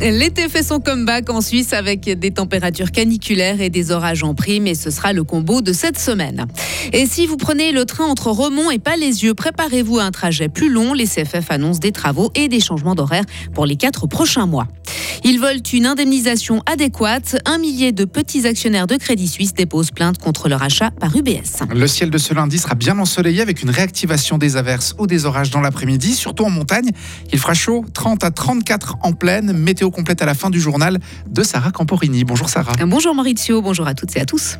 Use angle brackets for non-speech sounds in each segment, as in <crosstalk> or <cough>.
L'été fait son comeback en Suisse avec des températures caniculaires et des orages en prime et ce sera le combo de cette semaine. Et si vous prenez le train entre Remont et Palaisieux, préparez-vous à un trajet plus long. Les CFF annoncent des travaux et des changements d'horaire pour les quatre prochains mois. Ils veulent une indemnisation adéquate. Un millier de petits actionnaires de Crédit Suisse déposent plainte contre leur achat par UBS. Le ciel de ce lundi sera bien ensoleillé avec une réactivation des averses ou des orages dans l'après-midi, surtout en montagne. Il fera chaud, 30 à 34 en pleine. Météo complète à la fin du journal de Sarah Camporini. Bonjour Sarah. Bonjour Maurizio, bonjour à toutes et à tous.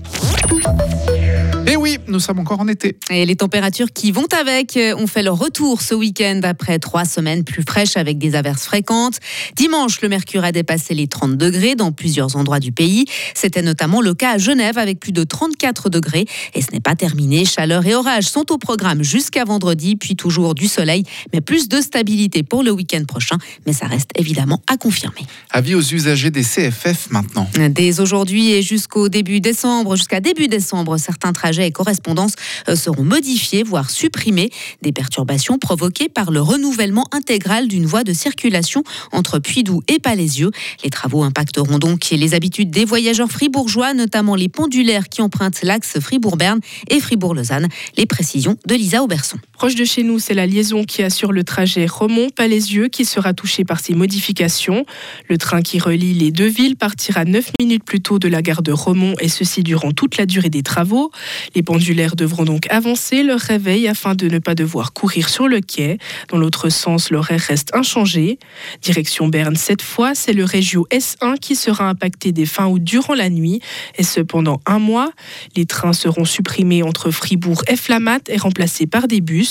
Oui, nous sommes encore en été. Et les températures qui vont avec ont fait leur retour ce week-end après trois semaines plus fraîches avec des averses fréquentes. Dimanche, le mercure a dépassé les 30 degrés dans plusieurs endroits du pays. C'était notamment le cas à Genève avec plus de 34 degrés. Et ce n'est pas terminé. Chaleur et orage sont au programme jusqu'à vendredi, puis toujours du soleil, mais plus de stabilité pour le week-end prochain. Mais ça reste évidemment à confirmer. Avis aux usagers des CFF maintenant. Dès aujourd'hui et jusqu'au début décembre, jusqu'à début décembre, certains trajets et correspondances euh, seront modifiées, voire supprimées. Des perturbations provoquées par le renouvellement intégral d'une voie de circulation entre Puydou et Palaisieux. Les travaux impacteront donc les habitudes des voyageurs fribourgeois, notamment les pendulaires qui empruntent l'axe Fribourg-Berne et Fribourg-Lausanne. Les précisions de Lisa Auberson. Proche de chez nous, c'est la liaison qui assure le trajet Remont-Palaisieux qui sera touchée par ces modifications. Le train qui relie les deux villes partira 9 minutes plus tôt de la gare de Remont et ceci durant toute la durée des travaux. Les pendulaires devront donc avancer leur réveil afin de ne pas devoir courir sur le quai. Dans l'autre sens, l'horaire reste inchangé. Direction Berne cette fois, c'est le Régio S1 qui sera impacté des fins août durant la nuit et cependant un mois. Les trains seront supprimés entre Fribourg et Flamatt et remplacés par des bus.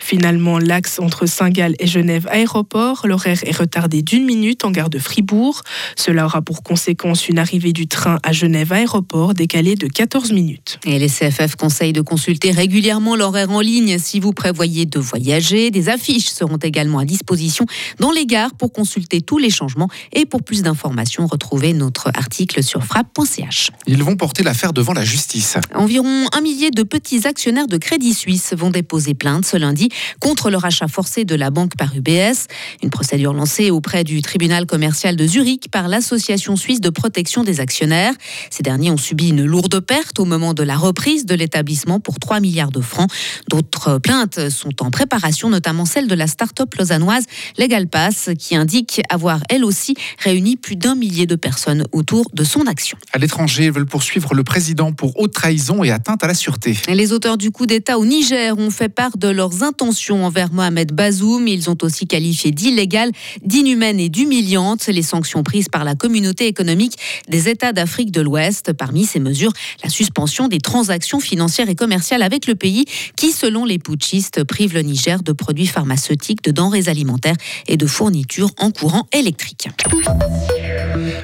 Finalement, l'axe entre Saint-Gall et Genève Aéroport, l'horaire est retardé d'une minute en gare de Fribourg. Cela aura pour conséquence une arrivée du train à Genève Aéroport décalée de 14 minutes. Et les CFF conseille de consulter régulièrement l'horaire en ligne si vous prévoyez de voyager. Des affiches seront également à disposition dans les gares pour consulter tous les changements. Et pour plus d'informations, retrouvez notre article sur frappe.ch. Ils vont porter l'affaire devant la justice. Environ un millier de petits actionnaires de Crédit Suisse vont déposer plainte ce lundi contre le rachat forcé de la banque par UBS. Une procédure lancée auprès du tribunal commercial de Zurich par l'Association suisse de protection des actionnaires. Ces derniers ont subi une lourde perte au moment de la reprise de l'état pour 3 milliards de francs. D'autres plaintes sont en préparation, notamment celle de la start-up lausannoise Legal Pass, qui indique avoir elle aussi réuni plus d'un millier de personnes autour de son action. À l'étranger, veulent poursuivre le président pour haute trahison et atteinte à la sûreté. Les auteurs du coup d'État au Niger ont fait part de leurs intentions envers Mohamed Bazoum. Ils ont aussi qualifié d'illégale, d'inhumaine et d'humiliante les sanctions prises par la communauté économique des États d'Afrique de l'Ouest. Parmi ces mesures, la suspension des transactions financières et commerciale avec le pays qui, selon les putschistes, prive le Niger de produits pharmaceutiques, de denrées alimentaires et de fournitures en courant électrique.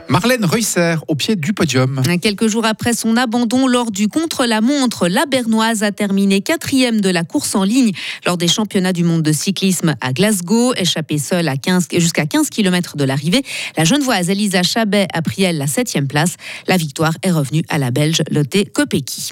Marlène Reusser au pied du podium. Quelques jours après son abandon lors du contre-la-montre, la Bernoise a terminé quatrième de la course en ligne lors des championnats du monde de cyclisme à Glasgow. Échappée seule à 15, jusqu'à 15 km de l'arrivée, la Genevoise Elisa Chabet a pris elle la septième place. La victoire est revenue à la Belge Lotte Kopecky.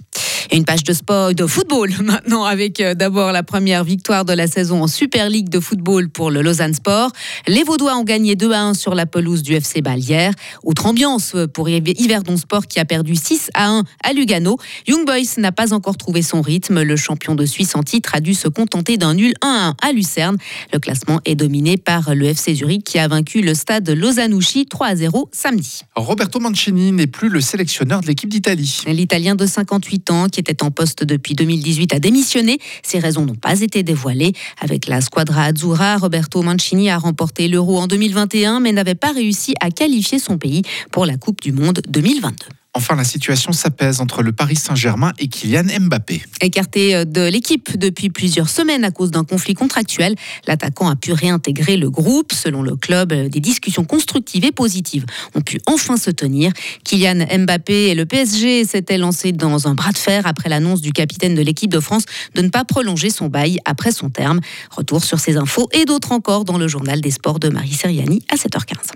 Et une page de sport, de football <laughs> maintenant, avec euh, d'abord la première victoire de la saison en Super League de football pour le Lausanne Sport. Les Vaudois ont gagné 2 à 1 sur la pelouse du FC Balière. Autre ambiance pour Yverdon Sport qui a perdu 6 à 1 à Lugano. Young Boys n'a pas encore trouvé son rythme. Le champion de Suisse en titre a dû se contenter d'un nul 1 à 1 à Lucerne. Le classement est dominé par le FC Zurich qui a vaincu le stade Lausanne-Ouchy 3 à 0 samedi. Roberto Mancini n'est plus le sélectionneur de l'équipe d'Italie. L'Italien de 58 ans qui était en poste depuis 2018 a démissionné. Ses raisons n'ont pas été dévoilées. Avec la squadra Azzurra, Roberto Mancini a remporté l'Euro en 2021 mais n'avait pas réussi à qualifier son pays pour la Coupe du Monde 2022. Enfin, la situation s'apaise entre le Paris Saint-Germain et Kylian Mbappé. Écarté euh, de l'équipe depuis plusieurs semaines à cause d'un conflit contractuel, l'attaquant a pu réintégrer le groupe. Selon le club, euh, des discussions constructives et positives ont pu enfin se tenir. Kylian Mbappé et le PSG s'étaient lancés dans un bras de fer après l'annonce du capitaine de l'équipe de France de ne pas prolonger son bail après son terme. Retour sur ces infos et d'autres encore dans le journal des sports de Marie Seriani à 7h15.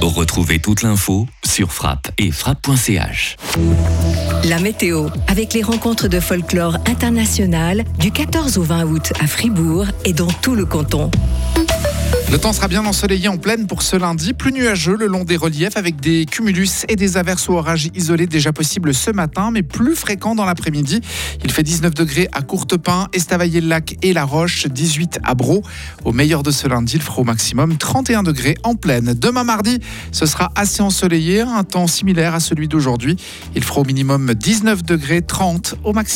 Retrouvez toute l'info sur frappe et frappe la météo, avec les rencontres de folklore international du 14 au 20 août à Fribourg et dans tout le canton. Le temps sera bien ensoleillé en pleine pour ce lundi, plus nuageux le long des reliefs avec des cumulus et des averses ou orages isolés déjà possibles ce matin, mais plus fréquents dans l'après-midi. Il fait 19 degrés à Courtepin, Estavayer-le-Lac et La Roche, 18 à Bro. Au meilleur de ce lundi, il fera au maximum 31 degrés en pleine. Demain mardi, ce sera assez ensoleillé, un temps similaire à celui d'aujourd'hui. Il fera au minimum 19 degrés, 30 au maximum.